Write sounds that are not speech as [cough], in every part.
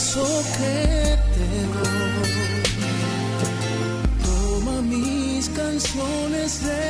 abrazo que te doy. Toma mis canciones de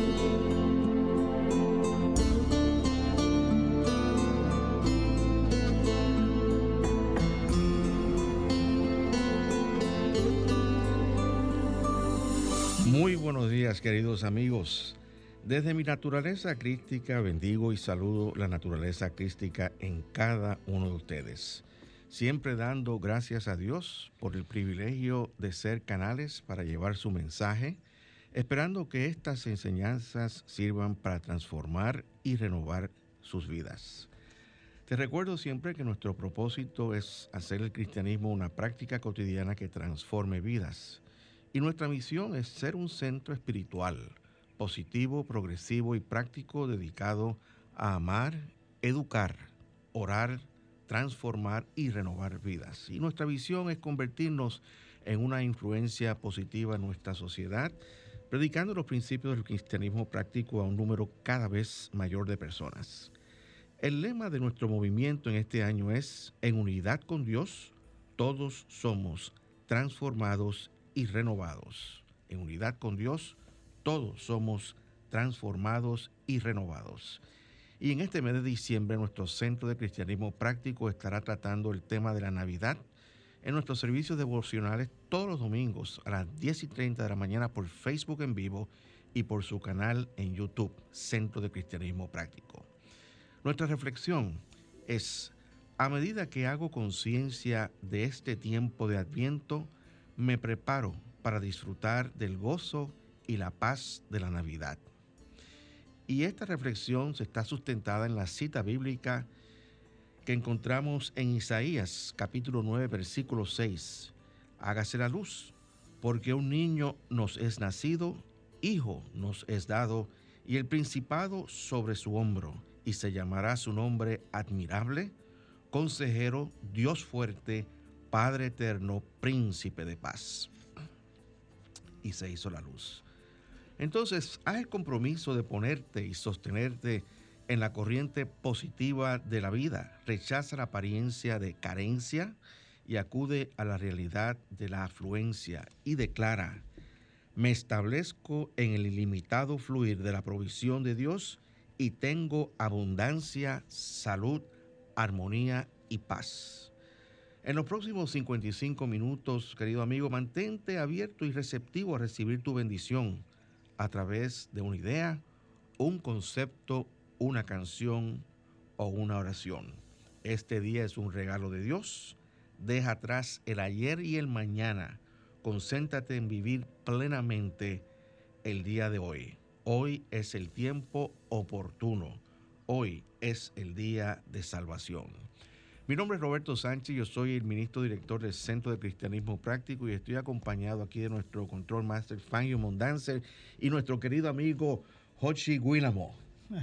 Buenos días, queridos amigos. Desde mi naturaleza crística bendigo y saludo la naturaleza crística en cada uno de ustedes. Siempre dando gracias a Dios por el privilegio de ser canales para llevar su mensaje, esperando que estas enseñanzas sirvan para transformar y renovar sus vidas. Te recuerdo siempre que nuestro propósito es hacer el cristianismo una práctica cotidiana que transforme vidas. Y nuestra misión es ser un centro espiritual, positivo, progresivo y práctico dedicado a amar, educar, orar, transformar y renovar vidas. Y nuestra visión es convertirnos en una influencia positiva en nuestra sociedad, predicando los principios del cristianismo práctico a un número cada vez mayor de personas. El lema de nuestro movimiento en este año es, en unidad con Dios, todos somos transformados y renovados. En unidad con Dios, todos somos transformados y renovados. Y en este mes de diciembre, nuestro Centro de Cristianismo Práctico estará tratando el tema de la Navidad en nuestros servicios devocionales todos los domingos a las 10 y 30 de la mañana por Facebook en vivo y por su canal en YouTube, Centro de Cristianismo Práctico. Nuestra reflexión es, a medida que hago conciencia de este tiempo de adviento, me preparo para disfrutar del gozo y la paz de la Navidad. Y esta reflexión se está sustentada en la cita bíblica que encontramos en Isaías capítulo 9 versículo 6. Hágase la luz, porque un niño nos es nacido, hijo nos es dado, y el principado sobre su hombro, y se llamará su nombre admirable, consejero, Dios fuerte, Padre eterno, príncipe de paz. Y se hizo la luz. Entonces, haz el compromiso de ponerte y sostenerte en la corriente positiva de la vida. Rechaza la apariencia de carencia y acude a la realidad de la afluencia y declara, me establezco en el ilimitado fluir de la provisión de Dios y tengo abundancia, salud, armonía y paz. En los próximos 55 minutos, querido amigo, mantente abierto y receptivo a recibir tu bendición a través de una idea, un concepto, una canción o una oración. Este día es un regalo de Dios. Deja atrás el ayer y el mañana. Concéntrate en vivir plenamente el día de hoy. Hoy es el tiempo oportuno. Hoy es el día de salvación. Mi nombre es Roberto Sánchez, yo soy el ministro director del Centro de Cristianismo Práctico y estoy acompañado aquí de nuestro control master Fangio Mondanzer y nuestro querido amigo Hochi Guilamo.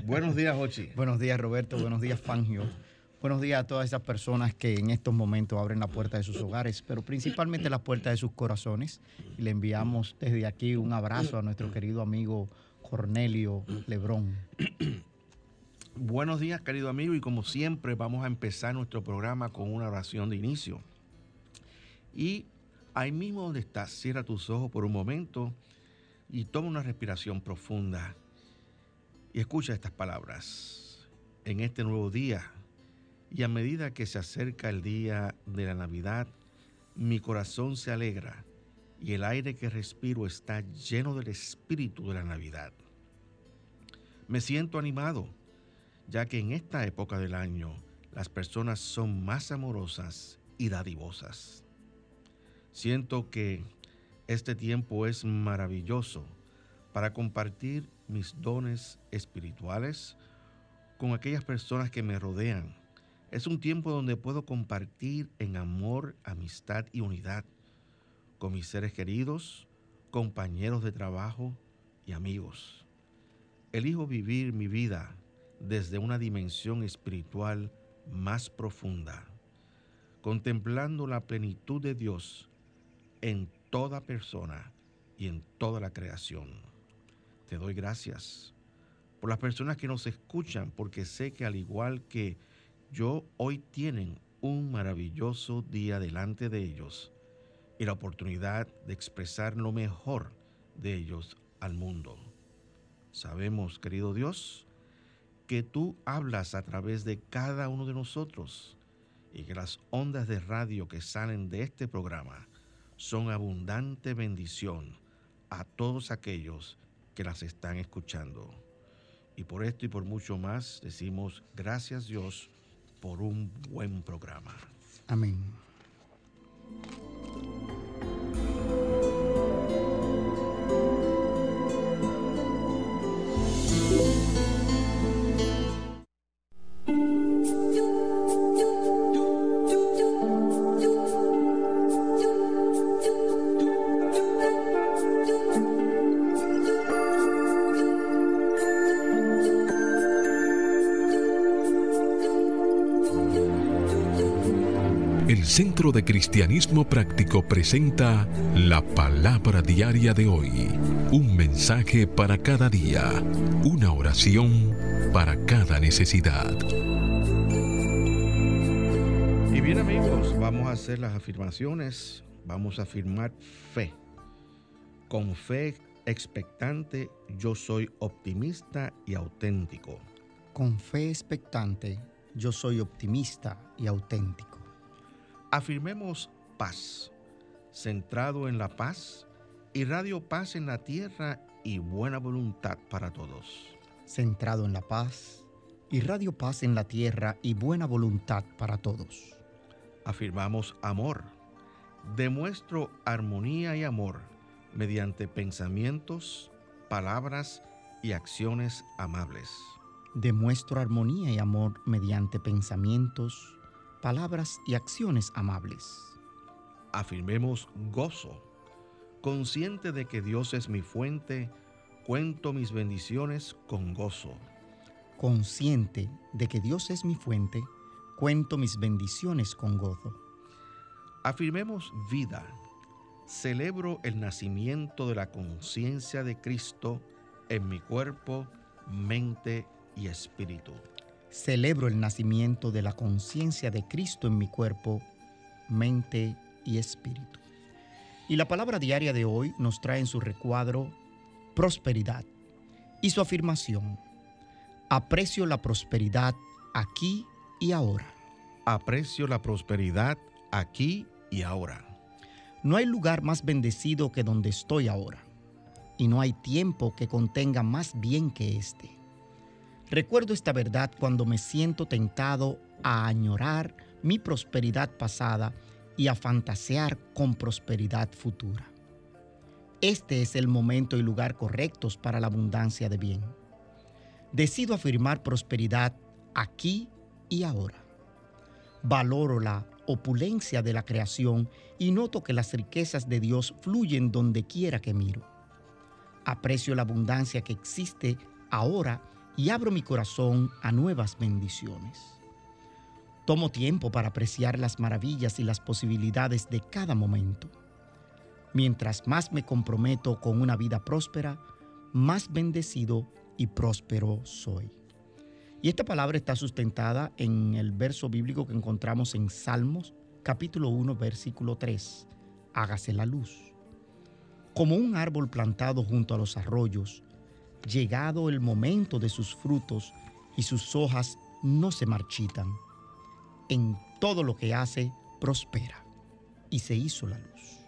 Buenos días, Hochi. [laughs] Buenos días, Roberto. Buenos días, Fangio. Buenos días a todas esas personas que en estos momentos abren la puerta de sus hogares, pero principalmente la puerta de sus corazones. Y le enviamos desde aquí un abrazo a nuestro querido amigo Cornelio Lebrón. [clears throat] Buenos días, querido amigo, y como siempre vamos a empezar nuestro programa con una oración de inicio. Y ahí mismo donde estás, cierra tus ojos por un momento y toma una respiración profunda y escucha estas palabras. En este nuevo día y a medida que se acerca el día de la Navidad, mi corazón se alegra y el aire que respiro está lleno del espíritu de la Navidad. Me siento animado, ya que en esta época del año las personas son más amorosas y dadivosas. Siento que este tiempo es maravilloso para compartir mis dones espirituales con aquellas personas que me rodean. Es un tiempo donde puedo compartir en amor, amistad y unidad con mis seres queridos, compañeros de trabajo y amigos. Elijo vivir mi vida desde una dimensión espiritual más profunda, contemplando la plenitud de Dios en toda persona y en toda la creación. Te doy gracias por las personas que nos escuchan, porque sé que al igual que yo, hoy tienen un maravilloso día delante de ellos y la oportunidad de expresar lo mejor de ellos al mundo. Sabemos, querido Dios, que tú hablas a través de cada uno de nosotros y que las ondas de radio que salen de este programa son abundante bendición a todos aquellos que las están escuchando. Y por esto y por mucho más decimos gracias Dios por un buen programa. Amén. Centro de Cristianismo Práctico presenta la palabra diaria de hoy. Un mensaje para cada día. Una oración para cada necesidad. Y bien amigos, vamos a hacer las afirmaciones. Vamos a afirmar fe. Con fe expectante, yo soy optimista y auténtico. Con fe expectante, yo soy optimista y auténtico. Afirmemos paz, centrado en la paz, y radio paz en la tierra y buena voluntad para todos. Centrado en la paz, y radio paz en la tierra y buena voluntad para todos. Afirmamos amor. Demuestro armonía y amor mediante pensamientos, palabras y acciones amables. Demuestro armonía y amor mediante pensamientos, palabras y acciones amables. Afirmemos gozo. Consciente de que Dios es mi fuente, cuento mis bendiciones con gozo. Consciente de que Dios es mi fuente, cuento mis bendiciones con gozo. Afirmemos vida. Celebro el nacimiento de la conciencia de Cristo en mi cuerpo, mente y espíritu. Celebro el nacimiento de la conciencia de Cristo en mi cuerpo, mente y espíritu. Y la palabra diaria de hoy nos trae en su recuadro prosperidad y su afirmación. Aprecio la prosperidad aquí y ahora. Aprecio la prosperidad aquí y ahora. No hay lugar más bendecido que donde estoy ahora, y no hay tiempo que contenga más bien que este. Recuerdo esta verdad cuando me siento tentado a añorar mi prosperidad pasada y a fantasear con prosperidad futura. Este es el momento y lugar correctos para la abundancia de bien. Decido afirmar prosperidad aquí y ahora. Valoro la opulencia de la creación y noto que las riquezas de Dios fluyen donde quiera que miro. Aprecio la abundancia que existe ahora y abro mi corazón a nuevas bendiciones. Tomo tiempo para apreciar las maravillas y las posibilidades de cada momento. Mientras más me comprometo con una vida próspera, más bendecido y próspero soy. Y esta palabra está sustentada en el verso bíblico que encontramos en Salmos capítulo 1 versículo 3. Hágase la luz. como un árbol plantado junto a los arroyos, llegado el momento de sus frutos y sus hojas no se marchitan. En todo lo que hace, prospera. Y se hizo la luz.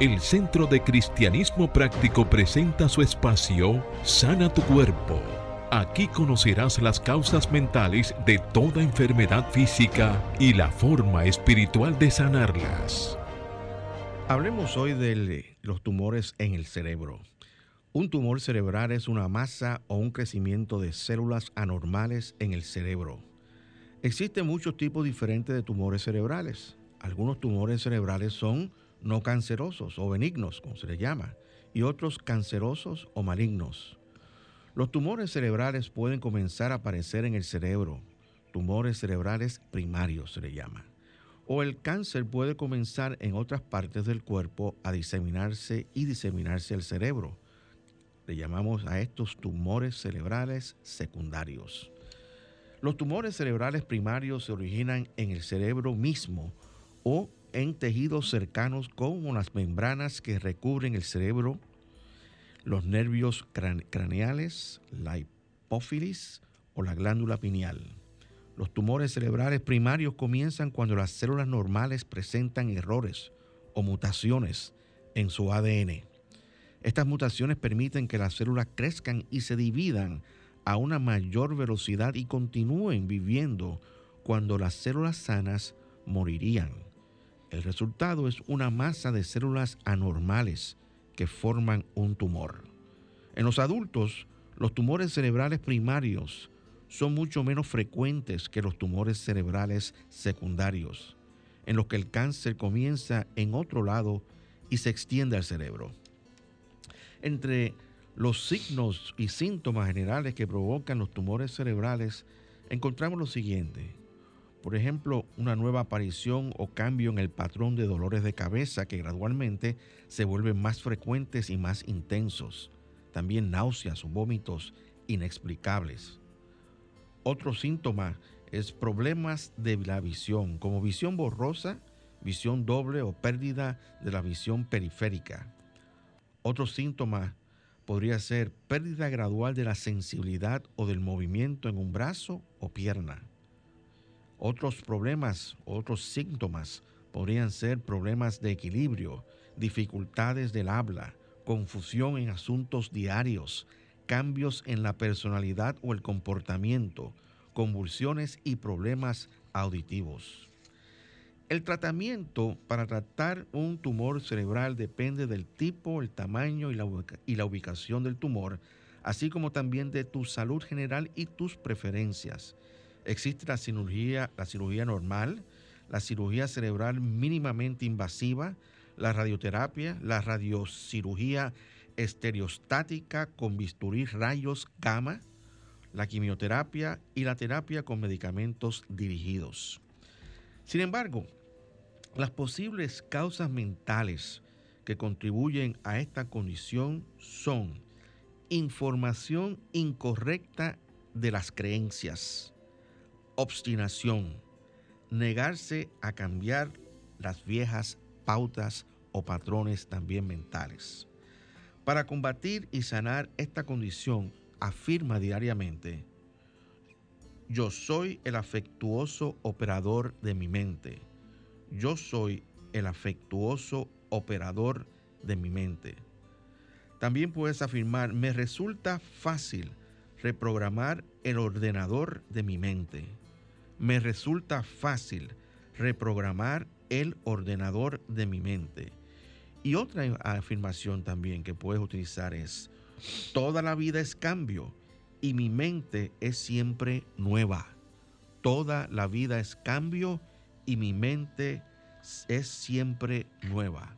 El Centro de Cristianismo Práctico presenta su espacio Sana tu Cuerpo. Aquí conocerás las causas mentales de toda enfermedad física y la forma espiritual de sanarlas. Hablemos hoy de los tumores en el cerebro. Un tumor cerebral es una masa o un crecimiento de células anormales en el cerebro. Existen muchos tipos diferentes de tumores cerebrales. Algunos tumores cerebrales son no cancerosos o benignos, como se les llama, y otros cancerosos o malignos. Los tumores cerebrales pueden comenzar a aparecer en el cerebro, tumores cerebrales primarios se le llama. O el cáncer puede comenzar en otras partes del cuerpo a diseminarse y diseminarse el cerebro. Le llamamos a estos tumores cerebrales secundarios. Los tumores cerebrales primarios se originan en el cerebro mismo o en tejidos cercanos como las membranas que recubren el cerebro, los nervios craneales, la hipófilis o la glándula pineal. Los tumores cerebrales primarios comienzan cuando las células normales presentan errores o mutaciones en su ADN. Estas mutaciones permiten que las células crezcan y se dividan a una mayor velocidad y continúen viviendo cuando las células sanas morirían. El resultado es una masa de células anormales que forman un tumor. En los adultos, los tumores cerebrales primarios son mucho menos frecuentes que los tumores cerebrales secundarios, en los que el cáncer comienza en otro lado y se extiende al cerebro. Entre los signos y síntomas generales que provocan los tumores cerebrales, encontramos lo siguiente por ejemplo, una nueva aparición o cambio en el patrón de dolores de cabeza que gradualmente se vuelven más frecuentes y más intensos. También náuseas o vómitos inexplicables. Otro síntoma es problemas de la visión, como visión borrosa, visión doble o pérdida de la visión periférica. Otro síntoma podría ser pérdida gradual de la sensibilidad o del movimiento en un brazo o pierna. Otros problemas, otros síntomas podrían ser problemas de equilibrio, dificultades del habla, confusión en asuntos diarios, cambios en la personalidad o el comportamiento, convulsiones y problemas auditivos. El tratamiento para tratar un tumor cerebral depende del tipo, el tamaño y la, ubicación del tumor, así como también de tu salud general y tus preferencias. Existe la cirugía, la cirugía normal, la cirugía cerebral mínimamente invasiva, la radioterapia, la radiocirugía estereostática con bisturí rayos gamma, la quimioterapia y la terapia con medicamentos dirigidos. Sin embargo, las posibles causas mentales que contribuyen a esta condición son información incorrecta de las creencias, obstinación, negarse a cambiar las viejas pautas o patrones también mentales. Para combatir y sanar esta condición, afirma diariamente, yo soy el afectuoso operador de mi mente. Yo soy el afectuoso operador de mi mente. También puedes afirmar, me resulta fácil reprogramar el ordenador de mi mente me resulta fácil reprogramar el ordenador de mi mente. Y otra afirmación también que puedes utilizar es, toda la vida es cambio y mi mente es siempre nueva. Toda la vida es cambio y mi mente es siempre nueva.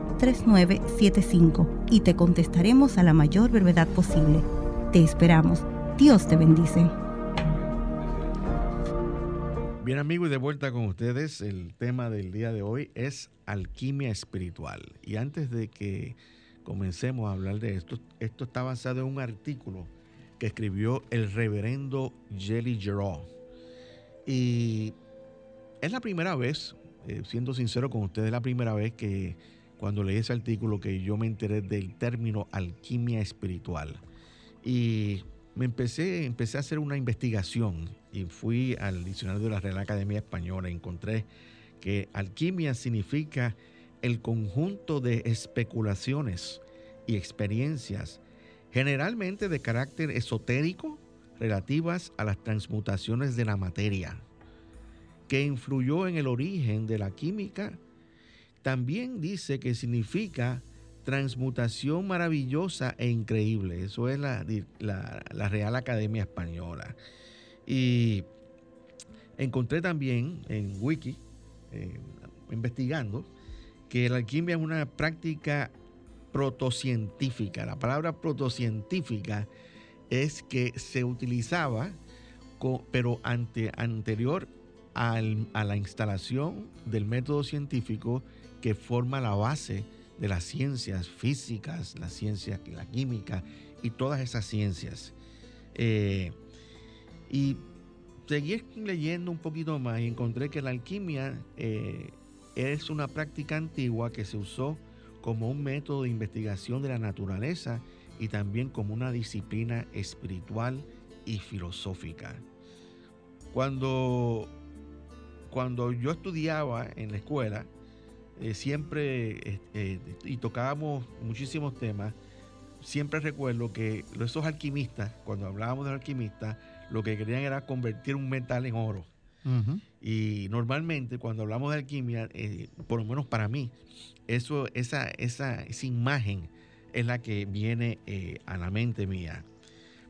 809-350-3975 y te contestaremos a la mayor brevedad posible. Te esperamos. Dios te bendice. Bien amigos, de vuelta con ustedes, el tema del día de hoy es alquimia espiritual. Y antes de que comencemos a hablar de esto, esto está basado en un artículo que escribió el reverendo Jelly Giraud. Y es la primera vez, eh, siendo sincero con ustedes, es la primera vez que cuando leí ese artículo que yo me enteré del término alquimia espiritual. Y me empecé, empecé a hacer una investigación y fui al diccionario de la Real Academia Española y encontré que alquimia significa el conjunto de especulaciones y experiencias, generalmente de carácter esotérico, relativas a las transmutaciones de la materia, que influyó en el origen de la química. También dice que significa transmutación maravillosa e increíble. Eso es la, la, Real Academia Española. Y encontré también en Wiki, investigando, que la alquimia es una práctica protocientífica. La palabra protocientífica es que se utilizaba, pero ante, anterior a la instalación del método científico que forma la base de las ciencias físicas, la ciencia, la química y todas esas ciencias. Eh, y seguí leyendo un poquito más y encontré que la alquimia eh, es una práctica antigua que se usó como un método de investigación de la naturaleza y también como una disciplina espiritual y filosófica. Cuando, cuando yo estudiaba en la escuela, eh, siempre, eh, y tocábamos muchísimos temas, siempre recuerdo que esos alquimistas, cuando hablábamos de alquimistas, lo que querían era convertir un metal en oro. Y normalmente cuando hablamos de alquimia, eh, por lo menos para mí, eso, esa, esa, esa imagen es la que viene eh, a la mente mía.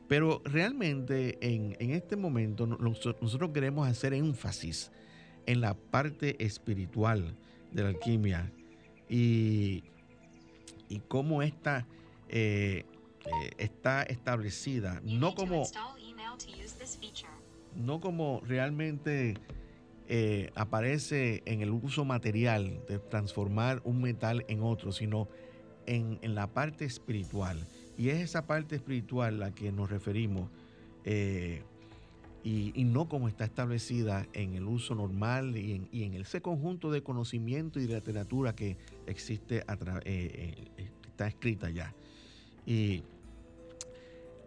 Pero realmente en, en este momento nosotros queremos hacer énfasis en la parte espiritual de la alquimia y, y cómo esta eh, eh, está establecida, no como, no como realmente eh, aparece en el uso material de transformar un metal en otro, sino en, en, la parte espiritual. Y es esa parte espiritual la que nos referimos eh, y, no como está establecida en el uso normal y en, y en ese conjunto de conocimiento y de literatura que existe, a eh, eh, está escrita ya. Y,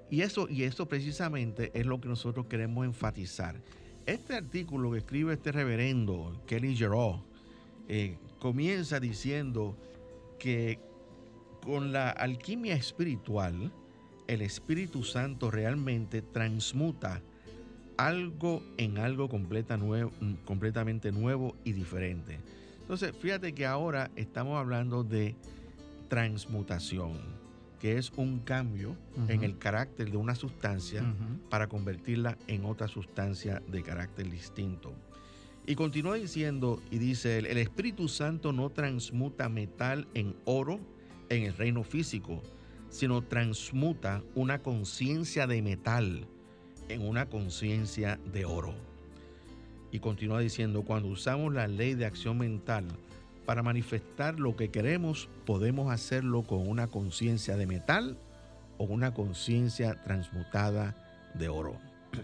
y, eso, y eso precisamente es lo que nosotros queremos enfatizar. Este artículo que escribe este reverendo Kelly Giraud eh, comienza diciendo que con la alquimia espiritual, el Espíritu Santo realmente transmuta algo en algo completa nuevo, completamente nuevo y diferente. Entonces, fíjate que ahora estamos hablando de transmutación, que es un cambio uh -huh. en el carácter de una sustancia uh -huh. para convertirla en otra sustancia de carácter distinto. Y continúa diciendo, y dice, el, el Espíritu Santo no transmuta metal en oro, en el reino físico, sino transmuta una conciencia de metal en una conciencia de oro. Y continúa diciendo, cuando usamos la ley de acción mental para manifestar lo que queremos, podemos hacerlo con una conciencia de metal o una conciencia transmutada de oro. [clears throat]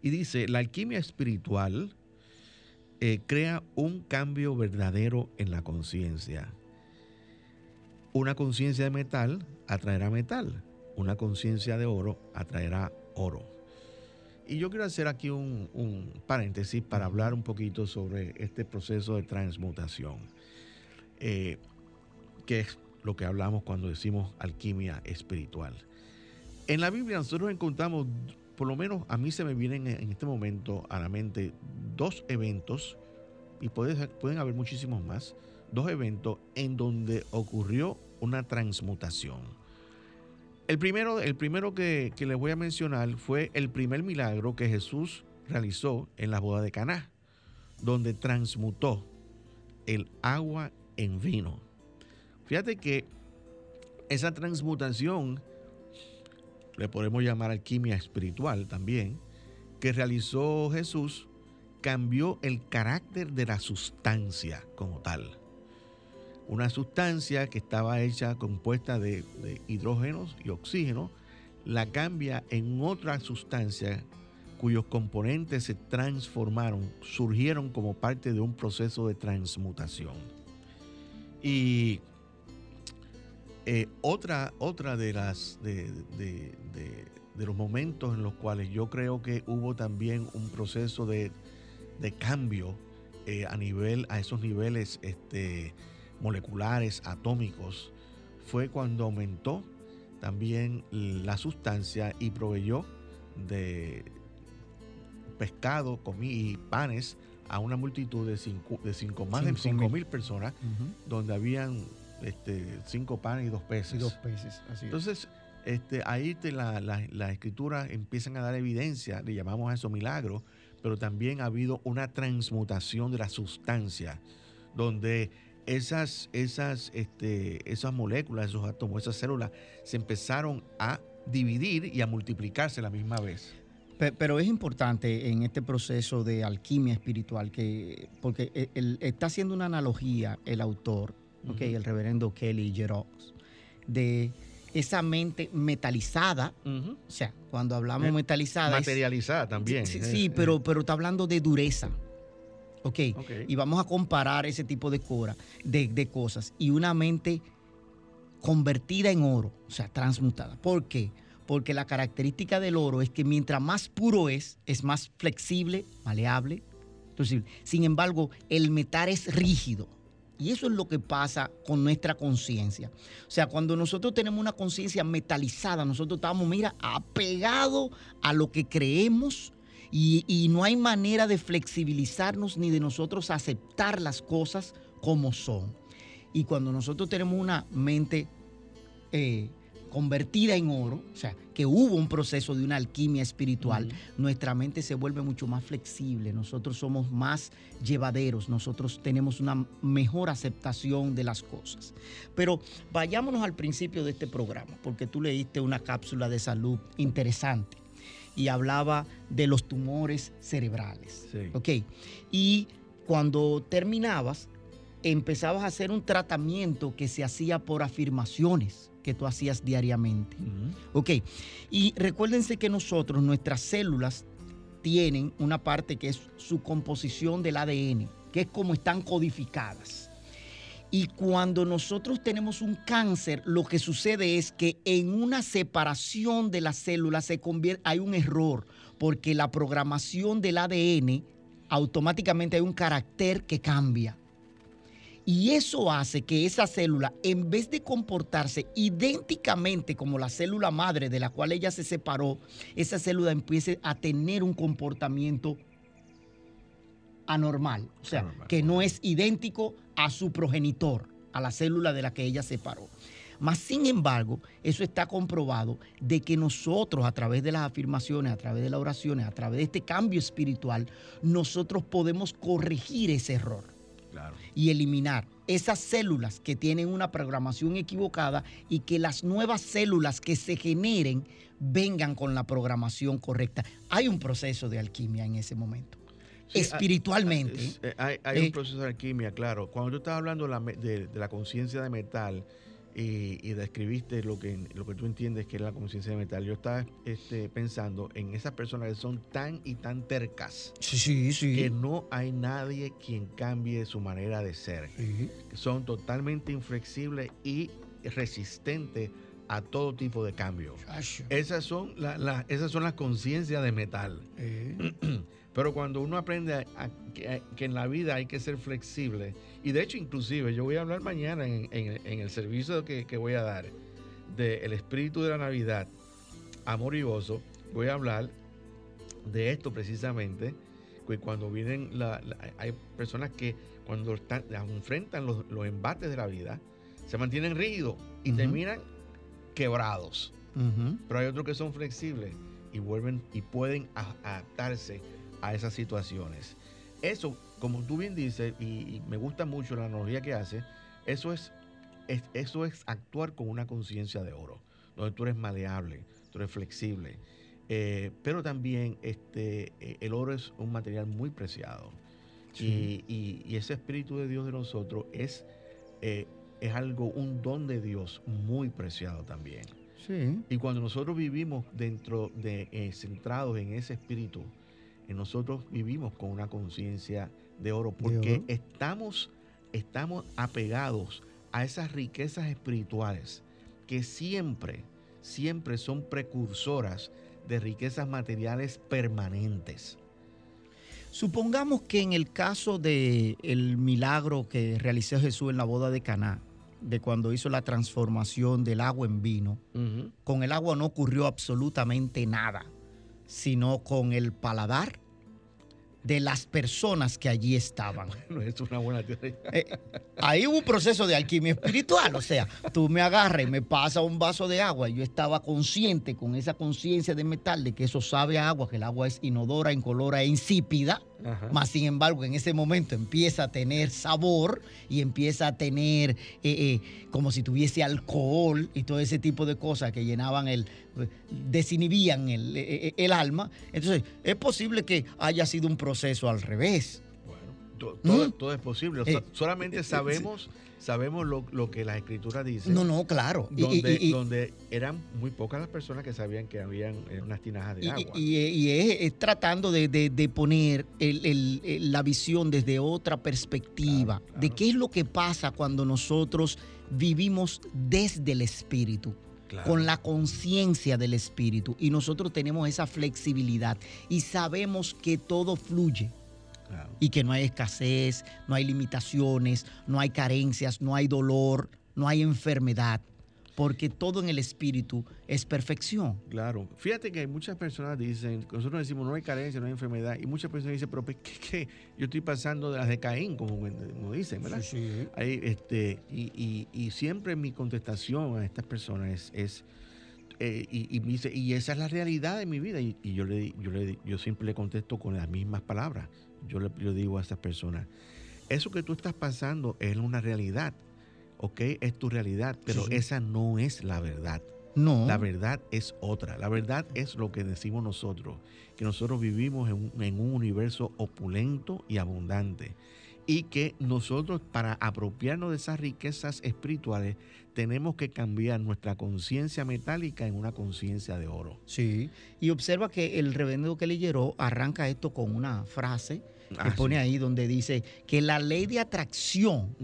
Y dice, la alquimia espiritual eh, crea un cambio verdadero en la conciencia una conciencia de metal atraerá metal, una conciencia de oro atraerá oro. Y yo quiero hacer aquí un, un, paréntesis para hablar un poquito sobre este proceso de transmutación, eh, que es lo que hablamos cuando decimos alquimia espiritual. En la Biblia nosotros encontramos, por lo menos a mí se me vienen en este momento a la mente dos eventos y puede- pueden haber muchísimos más, dos eventos en donde ocurrió una transmutación. El primero, el primero que, que les voy a mencionar fue el primer milagro que Jesús realizó en la boda de Caná, donde transmutó el agua en vino. Fíjate que esa transmutación, le podemos llamar alquimia espiritual también, que realizó Jesús, cambió el carácter de la sustancia como tal. Una sustancia que estaba hecha, compuesta de, hidrógenos y oxígeno, la cambia en otra sustancia cuyos componentes se transformaron, surgieron como parte de un proceso de transmutación. Y eh, otra, otra de las de, de- de- los momentos en los cuales yo creo que hubo también un proceso de, de cambio eh, a nivel, a esos niveles este, moleculares, atómicos, fue cuando aumentó también la sustancia y proveyó de pescado, comí y panes a una multitud de cinco, de cinco más de Cinco 5 mil. personas, donde habían este, cinco panes y dos peces. Y dos peces, así es. Entonces, este, ahí te la, la, la escritura empiezan a dar evidencia, le llamamos a eso milagro, pero también ha habido una transmutación de la sustancia, donde esas, esas, este, esas moléculas, esos átomos, esas células, se empezaron a dividir y a multiplicarse a la misma vez. Pe- Pero es importante en este proceso de alquimia espiritual que, porque e- está haciendo una analogía el autor, ok, Ujú. el reverendo Kelly Jerox, de esa mente metalizada, o sea, cuando hablamos Eh, metalizada, es- Materializada también. Sí, eh, sí, eh. pero, pero está hablando de dureza. Ok. Ok. Y vamos a comparar ese tipo de, cora, de, de cosas. Y una mente convertida en oro, o sea, transmutada. ¿Por qué? Porque la característica del oro es que mientras más puro es, es más flexible, maleable. Entonces, sin embargo, el metal es rígido. Y eso es lo que pasa con nuestra conciencia. O sea, cuando nosotros tenemos una conciencia metalizada, nosotros estamos, mira, apegados a lo que creemos y, y no hay manera de flexibilizarnos ni de nosotros aceptar las cosas como son. Y cuando nosotros tenemos una mente eh, convertida en oro, o sea, que hubo un proceso de una alquimia espiritual, nuestra mente se vuelve mucho más flexible, nosotros somos más llevaderos, nosotros tenemos una mejor aceptación de las cosas. Pero vayámonos al principio de este programa, porque tú leíste una cápsula de salud interesante y hablaba de los tumores cerebrales. Sí. Ok. Y cuando terminabas, empezabas a hacer un tratamiento que se hacía por afirmaciones que tú hacías diariamente. Ok. Y recuérdense que nosotros, nuestras células, tienen una parte que es su composición del ADN, que es como están codificadas. Y cuando nosotros tenemos un cáncer, lo que sucede es que en una separación de las células se convierte, hay un error, porque la programación del ADN automáticamente hay un carácter que cambia. Y eso hace que esa célula, en vez de comportarse idénticamente como la célula madre de la cual ella se separó, esa célula empiece a tener un comportamiento anormal. O sea, Anormal. que no es idéntico a su progenitor, a la célula de la que ella separó. Mas, sin embargo, eso está comprobado de que nosotros, a través de las afirmaciones, a través de las oraciones, a través de este cambio espiritual, nosotros podemos corregir ese error Claro. y eliminar esas células que tienen una programación equivocada y que las nuevas células que se generen vengan con la programación correcta. Hay un proceso de alquimia en ese momento. Sí, Espiritualmente. ah, eh, Hay, hay Eh, un proceso de alquimia, claro. Cuando tú estás hablando de la, me- de, de la conciencia de metal y, y describiste lo que, lo que tú entiendes que es la conciencia de metal, yo estaba este, pensando en esas personas que son tan y tan tercas sí, sí, sí. que no hay nadie quien cambie su manera de ser. Que son totalmente inflexibles y resistentes a todo tipo de cambio. Esas son, la- la- esas son las conciencias de metal. [clears throat] Pero cuando uno aprende a- a- que, que en la vida hay que ser flexible, y de hecho inclusive yo voy a hablar mañana en, en- en el servicio que, que voy a dar del espíritu de la Navidad, amor y gozo, voy a hablar de esto precisamente, que cuando vienen, la- la- hay personas que cuando están, enfrentan los, los embates de la vida, se mantienen rígidos y terminan quebrados. Pero hay otros que son flexibles y vuelven y pueden adaptarse a esas situaciones. Eso, como tú bien dices, y, y me gusta mucho la analogía que hace, eso es, es- eso es actuar con una conciencia de oro, donde tú eres maleable, tú eres flexible. Eh, pero también este, eh, el oro es un material muy preciado. Sí. Y, y- y ese espíritu de Dios de nosotros es, eh, es algo, un don de Dios muy preciado también. Sí. Y cuando nosotros vivimos dentro de, eh, centrados en ese espíritu, nosotros vivimos con una conciencia de oro, porque oro. estamos, estamos apegados a esas riquezas espirituales que siempre, siempre son precursoras de riquezas materiales permanentes. Supongamos que en el caso del milagro que realizó Jesús en la boda de Caná, de cuando hizo la transformación del agua en vino, con el agua no ocurrió absolutamente nada, sino con el paladar de las personas que allí estaban. [laughs] Bueno, es una buena teoría. Eh, ahí hubo un proceso de alquimia espiritual, o sea, tú me agarras y me pasas un vaso de agua, y yo estaba consciente con esa conciencia de metal de que eso sabe a agua, que el agua es inodora, incolora e insípida, Ajá. más sin embargo en ese momento empieza a tener sabor y empieza a tener eh, eh, como si tuviese alcohol y todo ese tipo de cosas que llenaban el, desinhibían el, eh, el alma. Entonces es posible que haya sido un proceso al revés. Bueno, to- todo, Mm. todo es posible. O sea, solamente sabemos, sabemos lo, lo que las escrituras dicen. No, no, claro. Y- donde, y- y- donde eran muy pocas las personas que sabían que habían eh, unas tinajas de agua. y- y es, es tratando de, de- de poner el- el- el- la visión desde otra perspectiva, Claro, de qué es lo que pasa cuando nosotros vivimos desde el espíritu, Claro. con la conciencia del espíritu, y nosotros tenemos esa flexibilidad y sabemos que todo fluye Claro. y que no hay escasez, no hay limitaciones, no hay carencias, no hay dolor, no hay enfermedad, porque todo en el espíritu es perfección. Claro. Fíjate que muchas personas dicen, nosotros decimos no hay carencia, no hay enfermedad, y muchas personas dicen, pero ¿qué, qué? Yo estoy pasando de las de Caín, como, como dicen, ¿verdad? Ahí, este, y, y- y siempre mi contestación a estas personas es, es, eh, y, y me dice, y esa es la realidad de mi vida. Y, y yo, le, yo, le, yo siempre le contesto con las mismas palabras. Yo le, yo digo a estas personas, eso que tú estás pasando es una realidad, ¿ok? Es tu realidad, pero Sí, esa no es la verdad. No. La verdad es otra. La verdad es lo que decimos nosotros, que nosotros vivimos en un, en un universo opulento y abundante. Y que nosotros para apropiarnos de esas riquezas espirituales tenemos que cambiar nuestra conciencia metálica en una conciencia de oro. Sí, y observa que el reverendo que leyó arranca esto con una frase que Ah, pone sí. ahí donde dice que la ley de atracción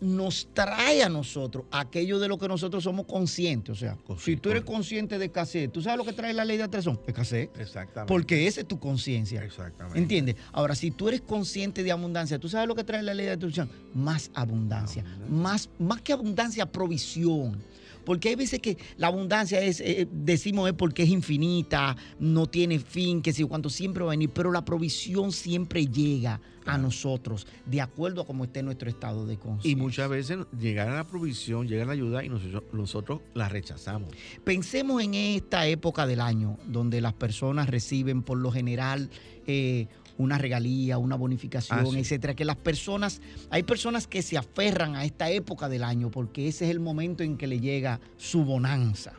nos trae a nosotros aquello de lo que nosotros somos conscientes. O sea, si tú eres con- consciente de escasez, ¿tú sabes lo que trae la ley de atracción? Escasez. Exactamente. Porque esa es tu conciencia. Exactamente. ¿Entiendes? Ahora, si tú eres consciente de abundancia, ¿tú sabes lo que trae la ley de atracción? Más abundancia. Abundancia. Más, más que abundancia, provisión. Porque hay veces que la abundancia es, eh, decimos, es porque es infinita, no tiene fin, que si cuánto siempre va a venir, pero la provisión siempre llega a nosotros, de acuerdo a cómo esté nuestro estado de conciencia. Y muchas veces llega la provisión, llega la ayuda y nosotros, nosotros la rechazamos. Pensemos en esta época del año, donde las personas reciben por lo general eh, una regalía, una bonificación, Ah, sí. etcétera. Que las personas, hay personas que se aferran a esta época del año porque ese es el momento en que le llega su bonanza.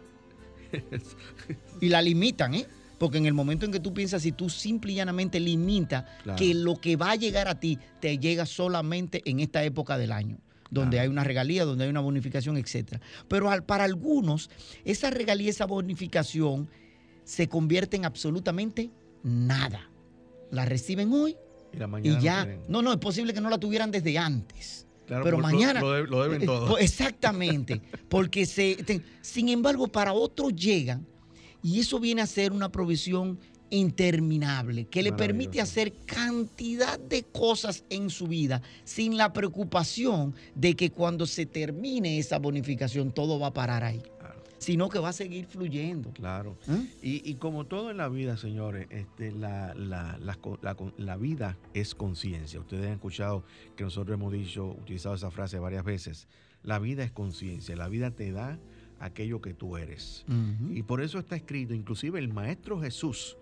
[laughs] y la limitan, ¿eh? Porque en el momento en que tú piensas, si tú simple y llanamente limitas Claro. que lo que va a llegar a ti te llega solamente en esta época del año, donde hay una regalía, donde hay una bonificación, etcétera. Pero al- para algunos, esa regalía, esa bonificación se convierte en absolutamente nada. La reciben hoy Y, la mañana ya. No, no, es posible que no la tuvieran desde antes. Claro, pero mañana- Lo, deb- lo deben Eh, todo. pues, Exactamente. Porque se. sin embargo, para otros llegan y eso viene a ser una provisión interminable que le permite hacer cantidad de cosas en su vida sin la preocupación de que cuando se termine esa bonificación todo va a parar ahí. Sino que va a seguir fluyendo. Claro. ¿Eh? Y, y como todo en la vida, señores, este, la, vida es conciencia. Ustedes han escuchado que nosotros hemos dicho, utilizado esa frase varias veces. La vida es conciencia. La vida te da aquello que tú eres. Y por eso está escrito, inclusive el Maestro Jesús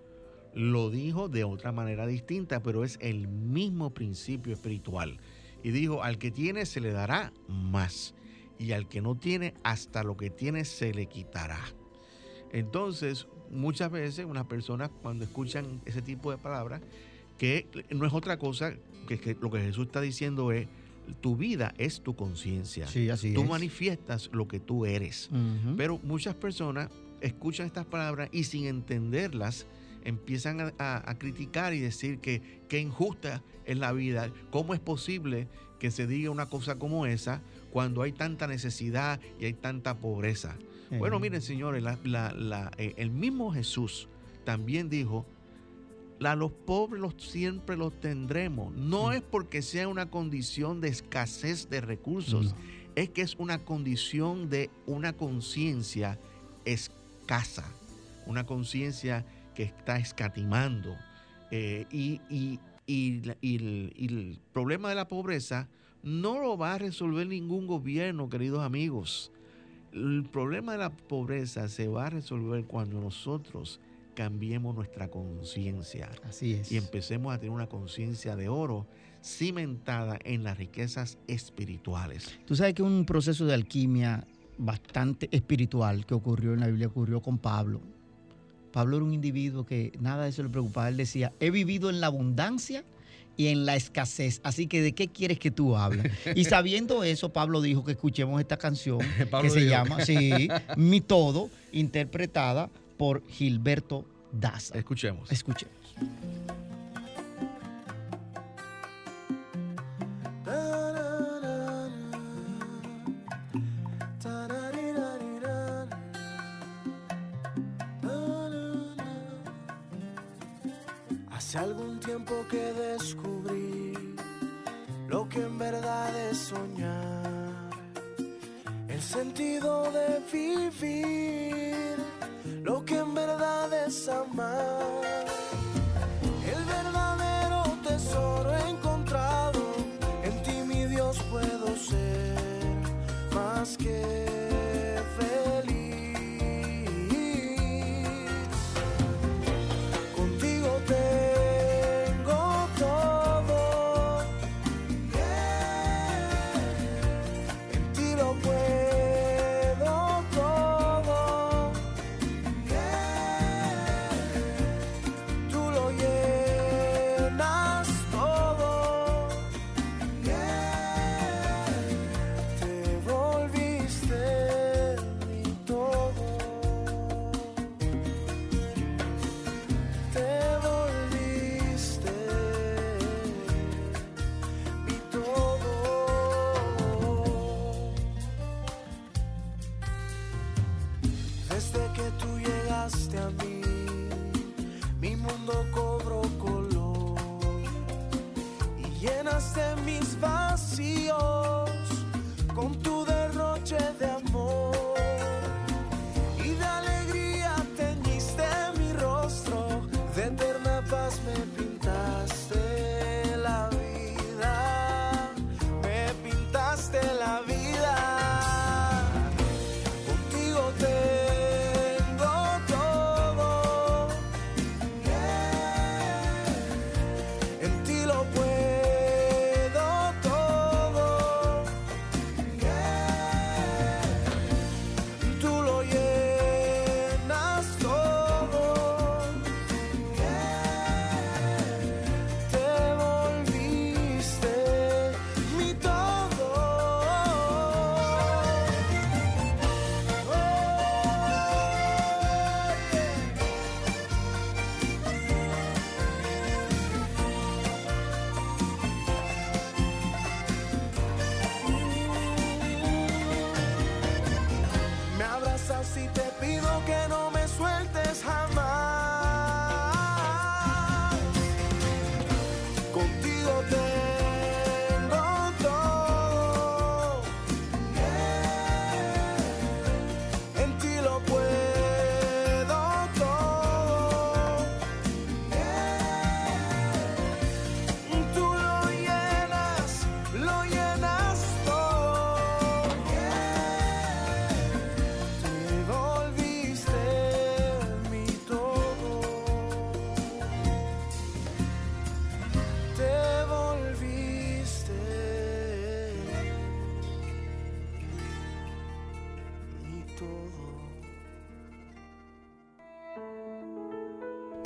lo dijo de otra manera distinta, pero es el mismo principio espiritual. Y dijo, al que tiene se le dará más, y al que no tiene, hasta lo que tiene se le quitará. Entonces, muchas veces unas personas cuando escuchan ese tipo de palabras, que no es otra cosa que, que lo que Jesús está diciendo es, tu vida es tu conciencia. Sí, así Tú es. manifiestas lo que tú eres. Pero muchas personas escuchan estas palabras y sin entenderlas empiezan a, a- a criticar y decir que qué injusta es la vida. ¿Cómo es posible que se diga una cosa como esa cuando hay tanta necesidad y hay tanta pobreza? Eh, Bueno, miren señores, la- la- la- eh, el mismo Jesús también dijo, a los pobres los, siempre los tendremos. No es porque sea una condición de escasez de recursos, No. es que es una condición de una conciencia escasa, una conciencia que está escatimando. Eh, y el problema de la pobreza no lo va a resolver ningún gobierno, queridos amigos. El problema de la pobreza se va a resolver cuando nosotros cambiemos nuestra conciencia Así es. y empecemos a tener una conciencia de oro cimentada en las riquezas espirituales. Tú sabes que un proceso de alquimia bastante espiritual que ocurrió en la Biblia ocurrió con Pablo. Pablo era un individuo que nada de eso le preocupaba. Él decía, he vivido en la abundancia y en la escasez. Así que, ¿de qué quieres que tú hables? Y [laughs] sabiendo eso, Pablo dijo que escuchemos esta canción [laughs] que se llama, sí, [laughs] Mi Todo, interpretada por Gilberto Daza. Escuchemos. Escuchemos. Hace algún tiempo que descubrí lo que en verdad es soñar, el sentido de vivir, lo que en verdad es amar, el verdadero tesoro encontrado,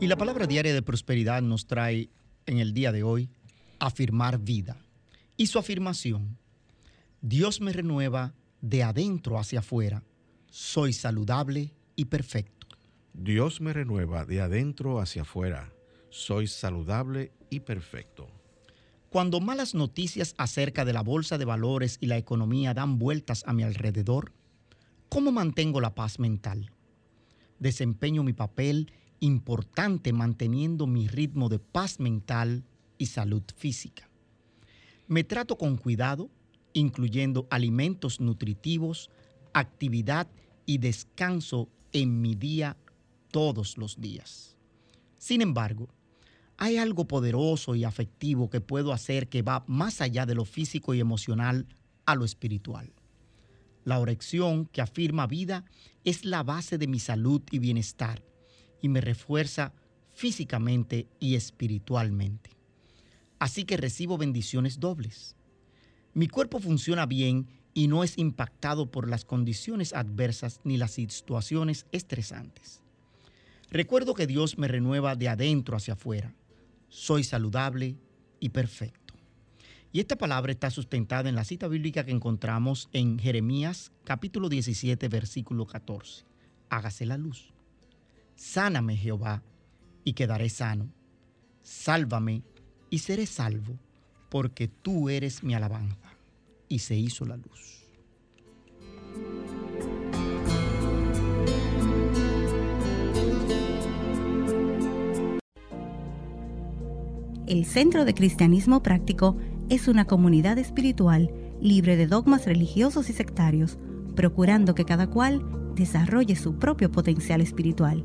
Y la palabra diaria de prosperidad nos trae en el día de hoy afirmar vida. Y su afirmación, Dios me renueva de adentro hacia afuera, soy saludable y perfecto. Dios me renueva de adentro hacia afuera, soy saludable y perfecto. Cuando malas noticias acerca de la bolsa de valores y la economía dan vueltas a mi alrededor, ¿cómo mantengo la paz mental? Desempeño mi papel importante manteniendo mi ritmo de paz mental y salud física. Me trato con cuidado, incluyendo alimentos nutritivos, actividad y descanso en mi día todos los días. Sin embargo, hay algo poderoso y afectivo que puedo hacer que va más allá de lo físico y emocional a lo espiritual. La oración que afirma vida es la base de mi salud y bienestar y me refuerza físicamente y espiritualmente. Así que recibo bendiciones dobles. Mi cuerpo funciona bien y no es impactado por las condiciones adversas ni las situaciones estresantes. Recuerdo que Dios me renueva de adentro hacia afuera soy saludable y perfecto. Y esta palabra está sustentada en la cita bíblica que encontramos en Jeremías capítulo 17, versículo 14. Hágase la luz. Sáname Jehová y quedaré sano. Sálvame y seré salvo, porque tú eres mi alabanza. Y se hizo la luz. El Centro de Cristianismo Práctico es una comunidad espiritual libre de dogmas religiosos y sectarios, procurando que cada cual desarrolle su propio potencial espiritual.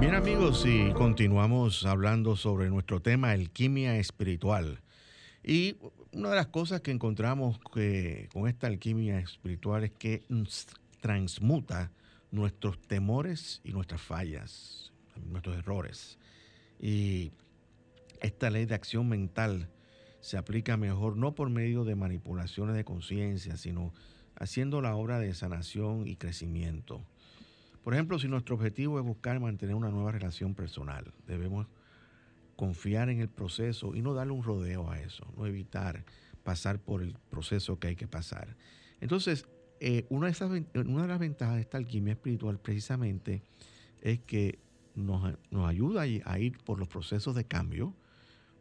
Bien amigos, y continuamos hablando sobre nuestro tema, alquimia espiritual. Y una de las cosas que encontramos que, con esta alquimia espiritual es que transmuta nuestros temores y nuestras fallas, nuestros errores. Y esta ley de acción mental se aplica mejor no por medio de manipulaciones de conciencia, sino haciendo la obra de sanación y crecimiento. Por ejemplo, si nuestro objetivo es buscar mantener una nueva relación personal, debemos confiar en el proceso y no darle un rodeo a eso, no evitar pasar por el proceso que hay que pasar. Entonces, eh, una, de esas, una de las ventajas de esta alquimia espiritual precisamente es que nos, nos ayuda a ir por los procesos de cambio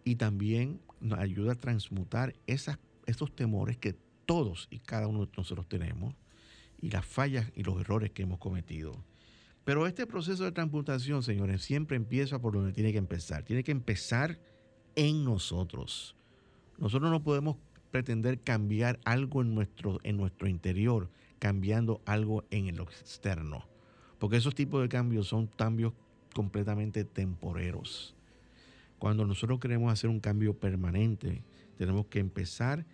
y también nos ayuda a transmutar esos temores que todos y cada uno de nosotros tenemos y las fallas y los errores que hemos cometido. Pero este proceso de transmutación, señores, siempre empieza por donde tiene que empezar. Tiene que empezar en nosotros. Nosotros no podemos pretender cambiar algo en nuestro, en nuestro interior cambiando algo en el externo. Porque esos tipos de cambios son cambios completamente temporeros. Cuando nosotros queremos hacer un cambio permanente, tenemos que empezar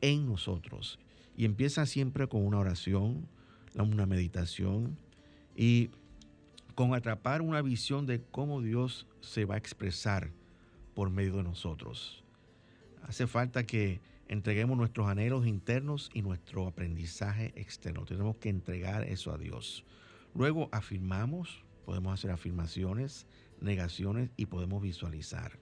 en nosotros. Y empieza siempre con una oración, una meditación y con atrapar una visión de cómo Dios se va a expresar por medio de nosotros. Hace falta que entreguemos nuestros anhelos internos y nuestro aprendizaje externo. Tenemos que entregar eso a Dios. Luego afirmamos, podemos hacer afirmaciones, negaciones y podemos visualizar.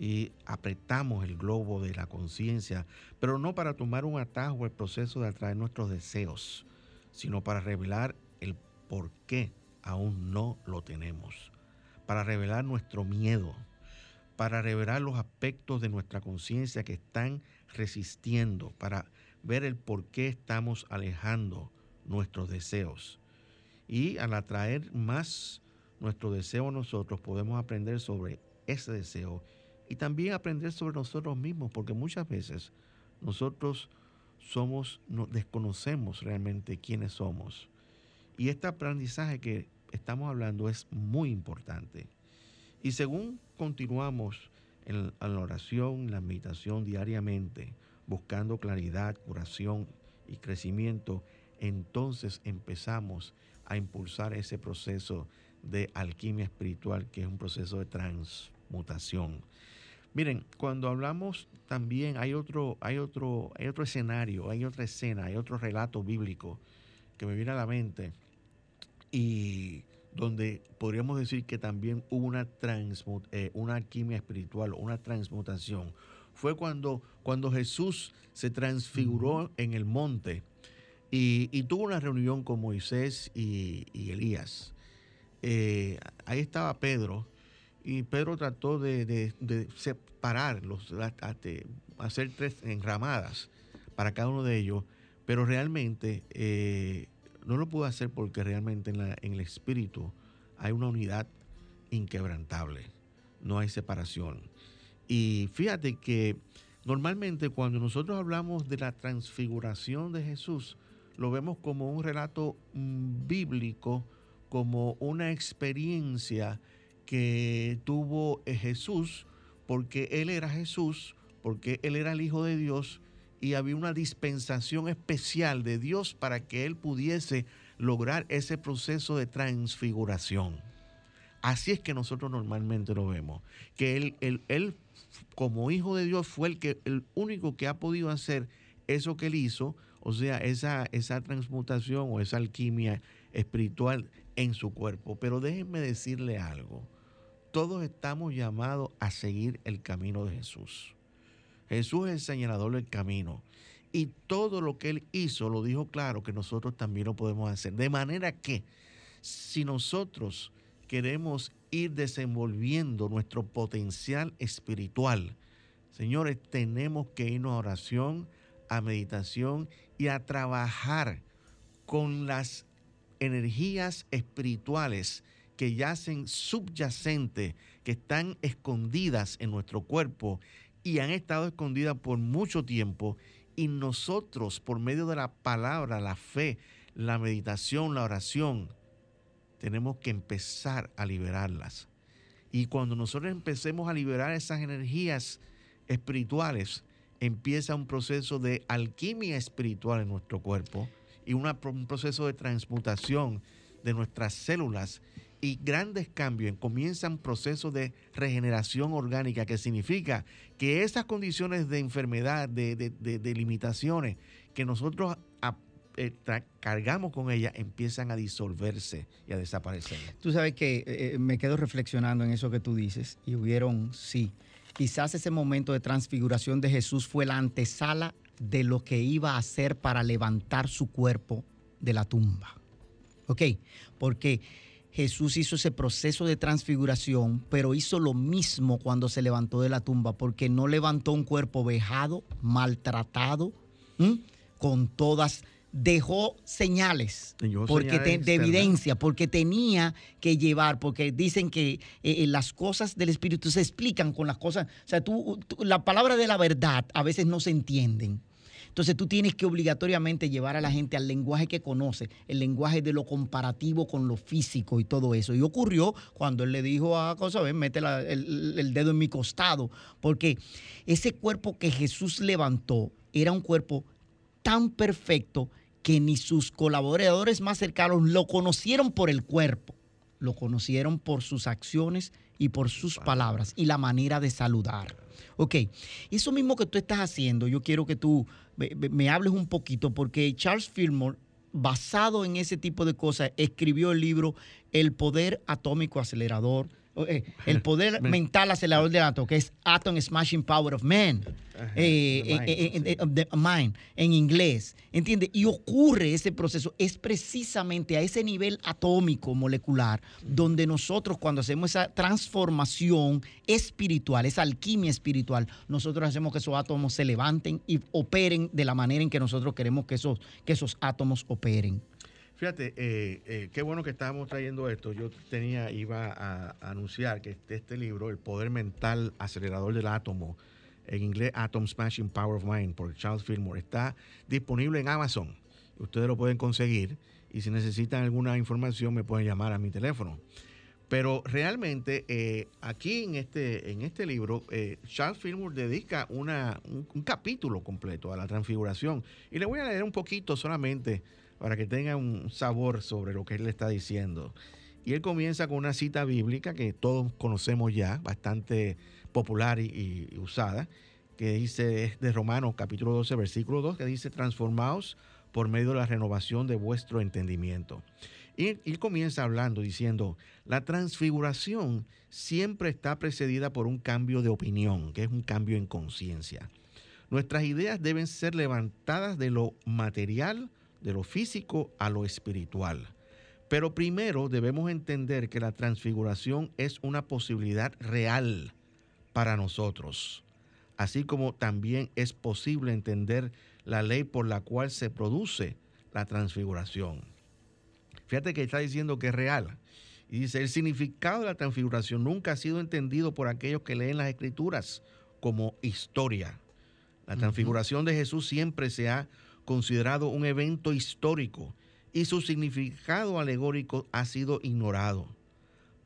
Y apretamos el globo de la conciencia, pero no para tomar un atajo al proceso de atraer nuestros deseos, sino para revelar el por qué aún no lo tenemos, para revelar nuestro miedo, para revelar los aspectos de nuestra conciencia que están resistiendo, para ver el por qué estamos alejando nuestros deseos. Y al atraer más nuestro deseo a nosotros, podemos aprender sobre ese deseo y también aprender sobre nosotros mismos, porque muchas veces nosotros somos, no, desconocemos realmente quiénes somos. Y este aprendizaje que estamos hablando es muy importante. Y según continuamos en, la oración, la meditación diariamente, buscando claridad, curación y crecimiento, entonces empezamos a impulsar ese proceso de alquimia espiritual, que es un proceso de transmutación. Miren, cuando hablamos también hay otro, hay otro, hay otro escenario, hay otra escena, hay otro relato bíblico que me viene a la mente y donde podríamos decir que también hubo una, transmut, eh, una alquimia espiritual, una transmutación. Fue cuando, cuando Jesús se transfiguró en el monte y, y, tuvo una reunión con Moisés y, y Elías. Eh, ahí estaba Pedro y Pedro trató de, de, de separar, los, hacer tres enramadas para cada uno de ellos, pero realmente eh, no lo pudo hacer porque realmente en, en el espíritu hay una unidad inquebrantable, no hay separación. Y fíjate que normalmente cuando nosotros hablamos de la transfiguración de Jesús, lo vemos como un relato mm, bíblico, como una experiencia que tuvo Jesús, porque Él era Jesús, porque Él era el Hijo de Dios y había una dispensación especial de Dios para que Él pudiese lograr ese proceso de transfiguración. Así es que nosotros normalmente lo vemos, que él, él, él, como hijo de Dios fue el, que, el único que ha podido hacer eso que él hizo, o sea, esa, esa transmutación o esa alquimia espiritual en su cuerpo. Pero déjenme decirle algo, todos estamos llamados a seguir el camino de Jesús. Jesús es el señalador del camino. Y todo lo que él hizo lo dijo claro que nosotros también lo podemos hacer. De manera que si nosotros queremos ir desenvolviendo nuestro potencial espiritual, señores, tenemos que irnos a oración, a meditación y a trabajar con las energías espirituales que yacen subyacentes, que están escondidas en nuestro cuerpo y han estado escondidas por mucho tiempo y nosotros por medio de la palabra, la fe, la meditación, la oración, tenemos que empezar a liberarlas. Y cuando nosotros empecemos a liberar esas energías espirituales, empieza un proceso de alquimia espiritual en nuestro cuerpo y un proceso de transmutación de nuestras células y grandes cambios, comienzan procesos de regeneración orgánica, que significa que esas condiciones de enfermedad, de, de, limitaciones que nosotros eh, cargamos con ellas, empiezan a disolverse y a desaparecer. Tú sabes que eh, me quedo reflexionando en eso que tú dices y hubieron, sí, quizás ese momento de transfiguración de Jesús fue la antesala de lo que iba a hacer para levantar su cuerpo de la tumba. ¿Ok? Porque Jesús hizo ese proceso de transfiguración, pero hizo lo mismo cuando se levantó de la tumba, porque no levantó un cuerpo vejado, maltratado, ¿m? con todas dejó señales porque señales te- de evidencia, porque tenía que llevar, porque dicen que eh, eh, las cosas del Espíritu se explican con las cosas, o sea, tú, tú- la palabra de la verdad a veces no se entienden. Entonces tú tienes que obligatoriamente llevar a la gente al lenguaje que conoce, el lenguaje de lo comparativo con lo físico y todo eso. Y ocurrió cuando él le dijo a Cosa, ven, mete la- el, el dedo en mi costado, porque ese cuerpo que Jesús levantó era un cuerpo tan perfecto que ni sus colaboradores más cercanos lo conocieron por el cuerpo, lo conocieron por sus acciones y por sus palabras y la manera de saludar. Ok, eso mismo que tú estás haciendo, yo quiero que tú me, hables un poquito porque Charles Fillmore, basado en ese tipo de cosas, escribió el libro El poder atómico acelerador eh, [laughs] el poder mental acelerador del átomo, que es Atom Smashing Power of Man. Eh, eh, of the mind, en inglés, ¿entiendes? Y ocurre ese proceso, es precisamente a ese nivel atómico molecular donde nosotros cuando hacemos esa transformación espiritual, esa alquimia espiritual, nosotros hacemos que esos átomos se levanten y operen de la manera en que nosotros queremos que esos, que esos átomos operen. Fíjate, eh, eh, qué bueno que estábamos trayendo esto. Yo tenía, iba a, anunciar que este, este libro, El Poder Mental Acelerador del Átomo, en inglés Atom Smashing Power of Mind, por Charles Fillmore, está disponible en Amazon. Ustedes lo pueden conseguir y si necesitan alguna información me pueden llamar a mi teléfono. Pero realmente eh, aquí en este, en este libro, Charles Fillmore dedica una, un, un capítulo completo a la transfiguración. Y le voy a leer un poquito solamente para que tenga un sabor sobre lo que él le está diciendo. Y él comienza con una cita bíblica que todos conocemos ya, bastante popular y, y usada, que dice, es de Romanos capítulo 12, versículo 2, que dice, transformaos por medio de la renovación de vuestro entendimiento. Y él comienza hablando diciendo, la transfiguración siempre está precedida por un cambio de opinión, que es un cambio en conciencia. Nuestras ideas deben ser levantadas de lo material, de lo físico a lo espiritual. Pero primero debemos entender que la transfiguración es una posibilidad real para nosotros, así como también es posible entender la ley por la cual se produce la transfiguración. Fíjate que está diciendo que es real. Y dice, el significado de la transfiguración nunca ha sido entendido por aquellos que leen las escrituras como historia. La transfiguración de Jesús siempre se ha considerado un evento histórico y su significado alegórico ha sido ignorado.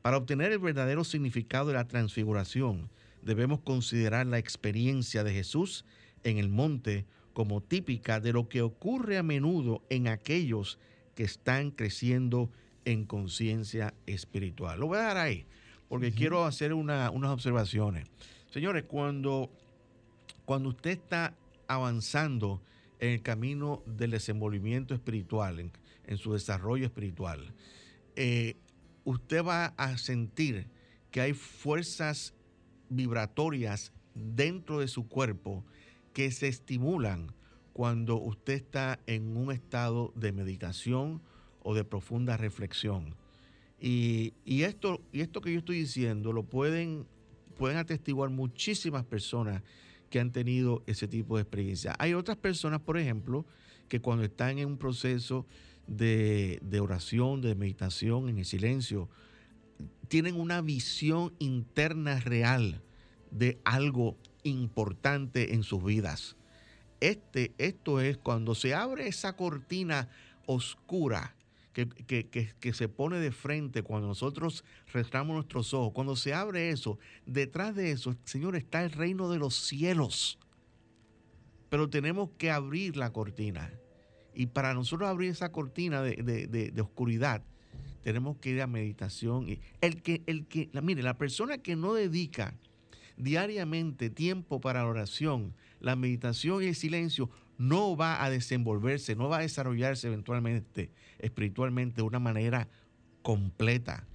Para obtener el verdadero significado de la transfiguración, debemos considerar la experiencia de Jesús en el monte como típica de lo que ocurre a menudo en aquellos que están creciendo en conciencia espiritual. Lo voy a dar ahí, porque quiero hacer una- unas observaciones. Señores, cuando, cuando usted está avanzando en el camino del desenvolvimiento espiritual, en, su desarrollo espiritual, eh, usted va a sentir que hay fuerzas vibratorias dentro de su cuerpo que se estimulan cuando usted está en un estado de meditación o de profunda reflexión. Y, y esto, y esto que yo estoy diciendo lo pueden, pueden atestiguar muchísimas personas que han tenido ese tipo de experiencia. Hay otras personas, por ejemplo, que cuando están en un proceso de, oración, de meditación, en el silencio, tienen una visión interna real de algo importante en sus vidas. Este, esto es cuando se abre esa cortina oscura que, que- que- se pone de frente cuando nosotros cerramos nuestros ojos. Cuando se abre eso, detrás de eso, Señor, está el reino de los cielos. Pero tenemos que abrir la cortina. Y para nosotros abrir esa cortina de, de- de- oscuridad, tenemos que ir a meditación. El que, el que, la, mire, la persona que no dedica diariamente tiempo para la oración, la meditación y el silencio, no va a desenvolverse, no va a desarrollarse eventualmente espiritualmente de una manera completa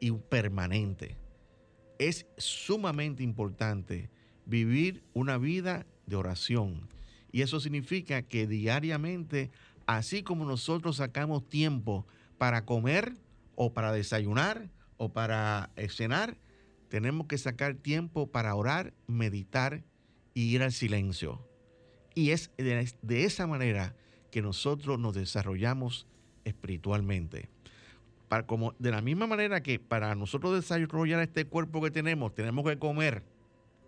y permanente. Es sumamente importante vivir una vida de oración. Y eso significa que diariamente, así como nosotros sacamos tiempo para comer o para desayunar o para eh, cenar, tenemos que sacar tiempo para orar, meditar y ir al silencio. Y es de, de esa manera que nosotros nos desarrollamos espiritualmente. Para, como, de la misma manera que para nosotros desarrollar este cuerpo que tenemos, tenemos que comer,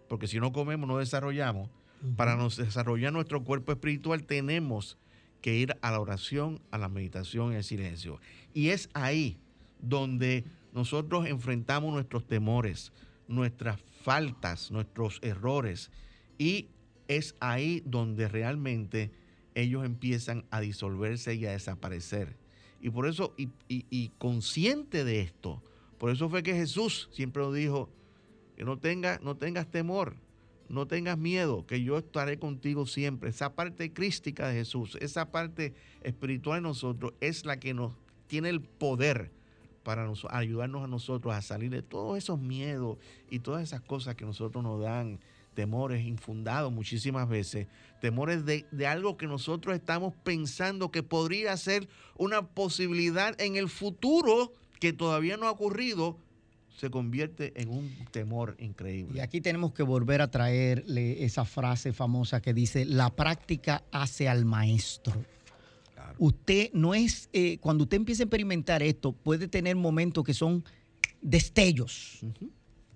porque si no comemos no desarrollamos. Para nos desarrollar nuestro cuerpo espiritual tenemos que ir a la oración, a la meditación y al silencio. Y es ahí donde nosotros enfrentamos nuestros temores, nuestras faltas, nuestros errores. Y es ahí donde realmente ellos empiezan a disolverse y a desaparecer. Y por eso, y, consciente de esto, por eso fue que Jesús siempre nos dijo que no, tenga, no tengas temor, no tengas miedo, que yo estaré contigo siempre. Esa parte crística de Jesús, esa parte espiritual de nosotros es la que nos tiene el poder para nos- ayudarnos a nosotros a salir de todos esos miedos y todas esas cosas que nosotros nos dan, temores infundados muchísimas veces, temores de, de algo que nosotros estamos pensando que podría ser una posibilidad en el futuro que todavía no ha ocurrido, se convierte en un temor Y increíble. aquí tenemos que volver a traerle esa frase famosa que dice, la práctica hace al maestro. Claro. Usted no es, eh, cuando usted empieza a experimentar esto, puede tener momentos que son destellos,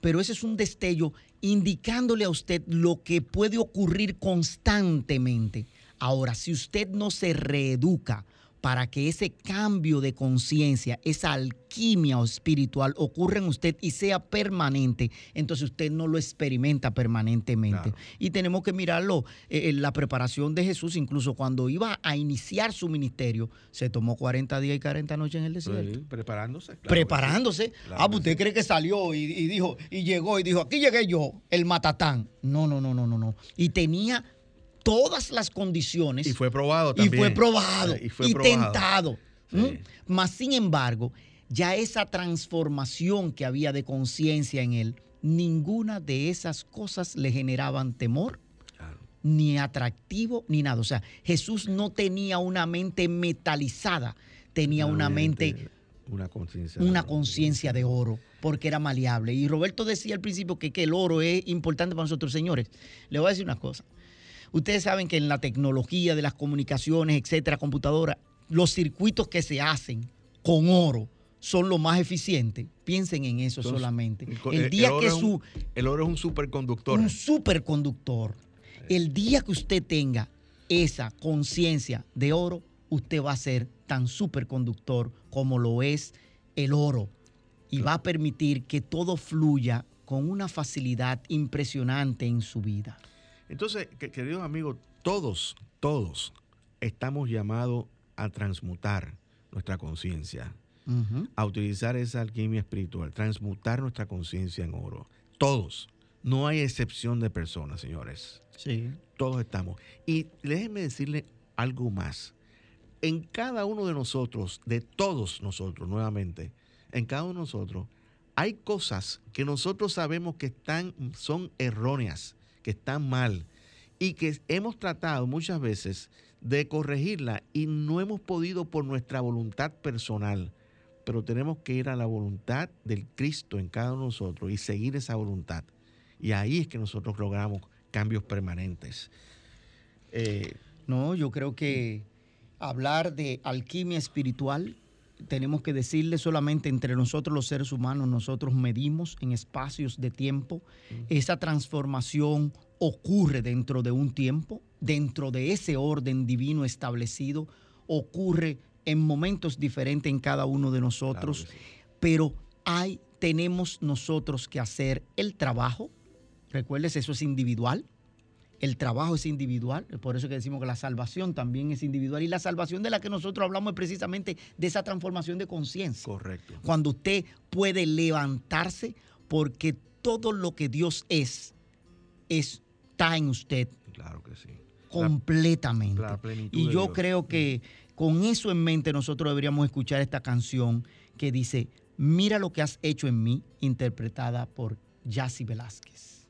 pero ese es un destello indicándole a usted lo que puede ocurrir constantemente. Ahora, si usted no se reeduca para que ese cambio de conciencia, esa alquimia o espiritual ocurra en usted y sea permanente, entonces usted no lo experimenta permanentemente. Claro. Y tenemos que mirarlo, eh, en la preparación de Jesús, incluso cuando iba a iniciar su ministerio, se tomó 40 días y 40 noches en el desierto Sí, preparándose. claro sí. preparándose. Claro ah, pues usted sí. cree que salió y, y dijo, y llegó y dijo, aquí llegué yo, el matatán. No, no, no, no, no, no. Y tenía todas las condiciones. Y fue probado y también. fue probado. Eh, Y, Y fue probado. tentado. Sí. Mas, sin embargo, ya esa transformación que había de conciencia en él, ninguna de esas cosas le generaban temor Claro. ni atractivo, ni nada. O sea, Jesús no tenía una mente metalizada, tenía una mente Una conciencia. una conciencia de oro, porque era maleable. Y Roberto decía al principio que, que el oro es importante para nosotros, señores. Le voy a decir una cosa. Ustedes saben que en la tecnología de las comunicaciones, etcétera, computadora, los circuitos que se hacen con oro son lo más eficientes. Piensen en eso solamente. El día oro que un- El oro es un superconductor. un superconductor. El día que usted tenga esa conciencia de oro, usted va a ser tan superconductor como lo es el oro. Y va a permitir que todo fluya con una facilidad impresionante en su vida. Entonces, que- queridos amigos, todos, todos estamos llamados a transmutar nuestra conciencia, a utilizar esa alquimia espiritual, transmutar nuestra conciencia en oro. Todos. No hay excepción de personas, señores. Sí. Todos estamos. Y déjenme decirle algo más. En cada uno de nosotros, de todos nosotros, nuevamente, en cada uno de nosotros, hay cosas que nosotros sabemos que están, son erróneas, que están mal, y que hemos tratado muchas veces de corregirla y no hemos podido por nuestra voluntad personal. Pero tenemos que ir a la voluntad del Cristo en cada uno de nosotros y seguir esa voluntad. Y ahí es que nosotros logramos cambios permanentes. Eh, No, yo creo que hablar de alquimia espiritual, tenemos que decirle solamente entre nosotros los seres humanos, nosotros medimos en espacios de tiempo. Esa transformación ocurre dentro de un tiempo, dentro de ese orden divino establecido, ocurre en momentos diferentes en cada uno de nosotros, Claro que sí. pero hay, tenemos nosotros que hacer el trabajo. Recuerdes, eso es individual. El trabajo es individual, por eso que decimos que la salvación también es individual. Y la salvación de la que nosotros hablamos es precisamente de esa transformación de conciencia. Correcto. Cuando usted puede levantarse porque todo lo que Dios es, está en usted Claro que sí. completamente. la y yo creo que con eso en mente nosotros deberíamos escuchar esta canción que dice, mira lo que has hecho en mí, interpretada por Yassi Velázquez.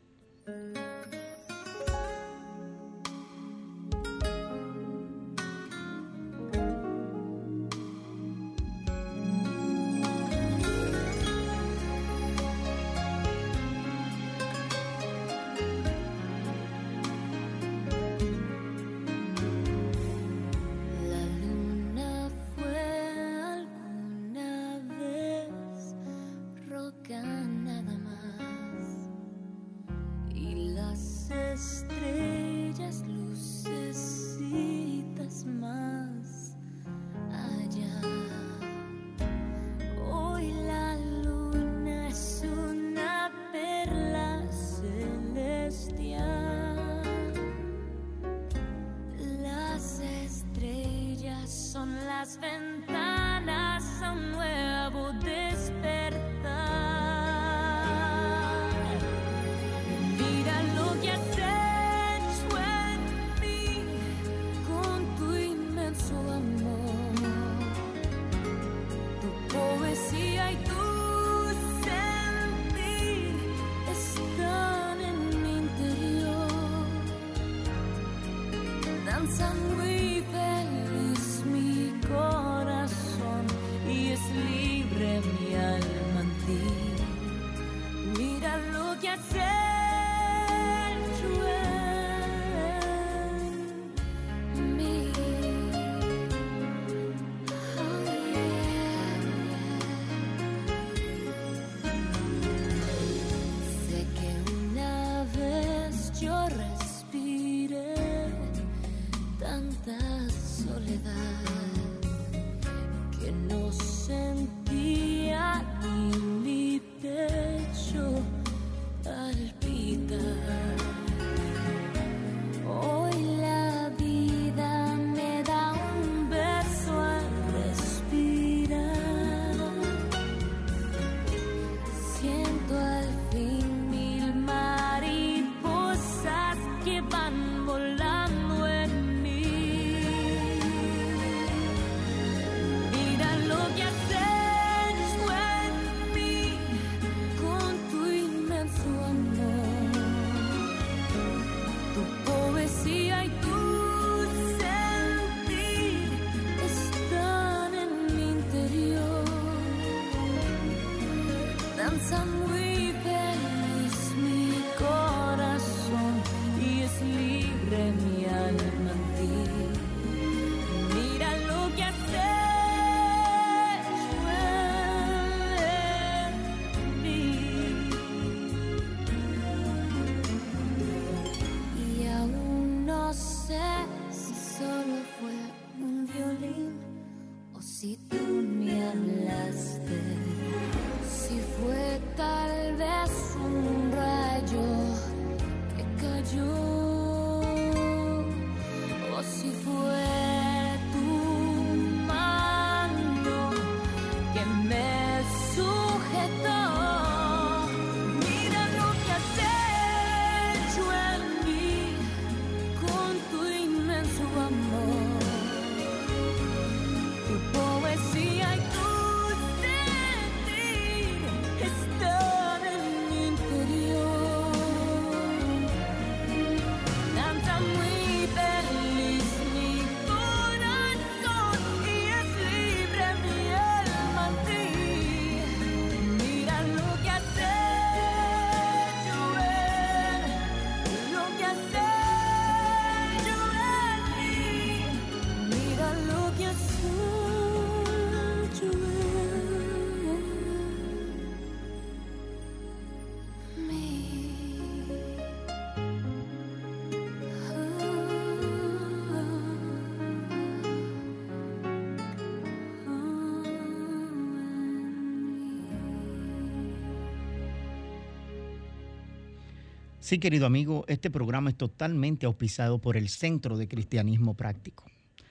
Sí, querido amigo, este programa es totalmente auspiciado por el Centro de Cristianismo Práctico.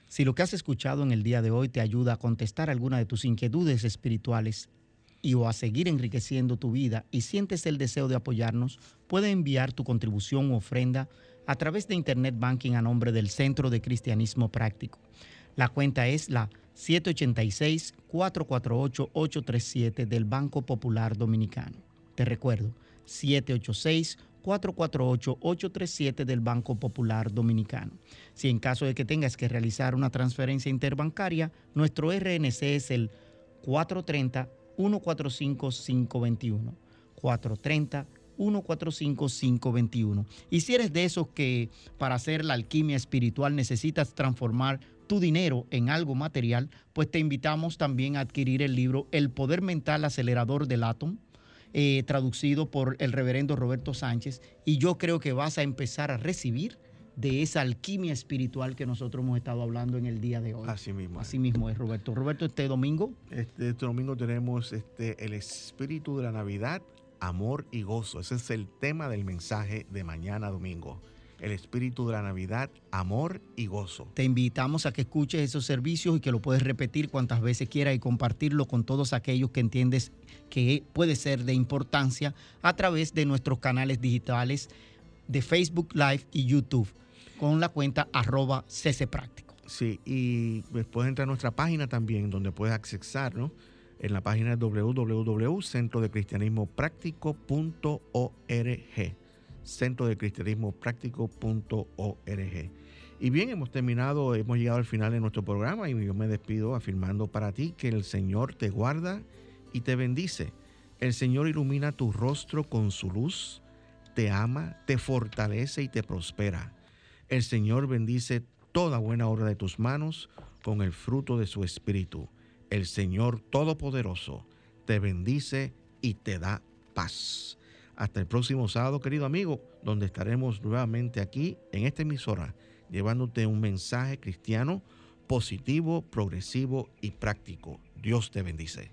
Si lo que has escuchado en el día de hoy te ayuda a contestar alguna de tus inquietudes espirituales y o a seguir enriqueciendo tu vida y sientes el deseo de apoyarnos, puedes enviar tu contribución u ofrenda a través de Internet Banking a nombre del Centro de Cristianismo Práctico. La cuenta es la 786-448-837 del Banco Popular Dominicano. Te recuerdo, 786-448-837 del Banco Popular Dominicano. Si en caso de que tengas que realizar una transferencia interbancaria, nuestro RNC es el 430-145-521. 430-145-521. Y si eres de esos que para hacer la alquimia espiritual necesitas transformar tu dinero en algo material, pues te invitamos también a adquirir el libro El Poder Mental Acelerador del Átomo, eh, traducido por el reverendo Roberto Sánchez, y yo creo que vas a empezar a recibir de esa alquimia espiritual que nosotros hemos estado hablando en el día de hoy. Así mismo. Así mismo es, Roberto. Roberto, este domingo. Este, este domingo tenemos este, el espíritu de la Navidad, amor y gozo. Ese es el tema del mensaje de mañana domingo. El espíritu de la Navidad, amor y gozo. Te invitamos a que escuches esos servicios y que lo puedes repetir cuantas veces quieras y compartirlo con todos aquellos que entiendes que puede ser de importancia a través de nuestros canales digitales de Facebook Live y YouTube con la cuenta arroba ccpráctico. Sí, y después entra a nuestra página también donde puedes accesar, ¿no? En la página www.centrodecristianismopráctico.org centro de cristianismo práctico.org Y bien, hemos terminado, hemos llegado al final de nuestro programa y yo me despido afirmando para ti que el Señor te guarda y te bendice. El Señor ilumina tu rostro con su luz, te ama, te fortalece y te prospera. El Señor bendice toda buena obra de tus manos con el fruto de su espíritu. El Señor Todopoderoso te bendice y te da paz. Hasta el próximo sábado, querido amigo, donde estaremos nuevamente aquí en esta emisora llevándote un mensaje cristiano positivo, progresivo y práctico. Dios te bendice.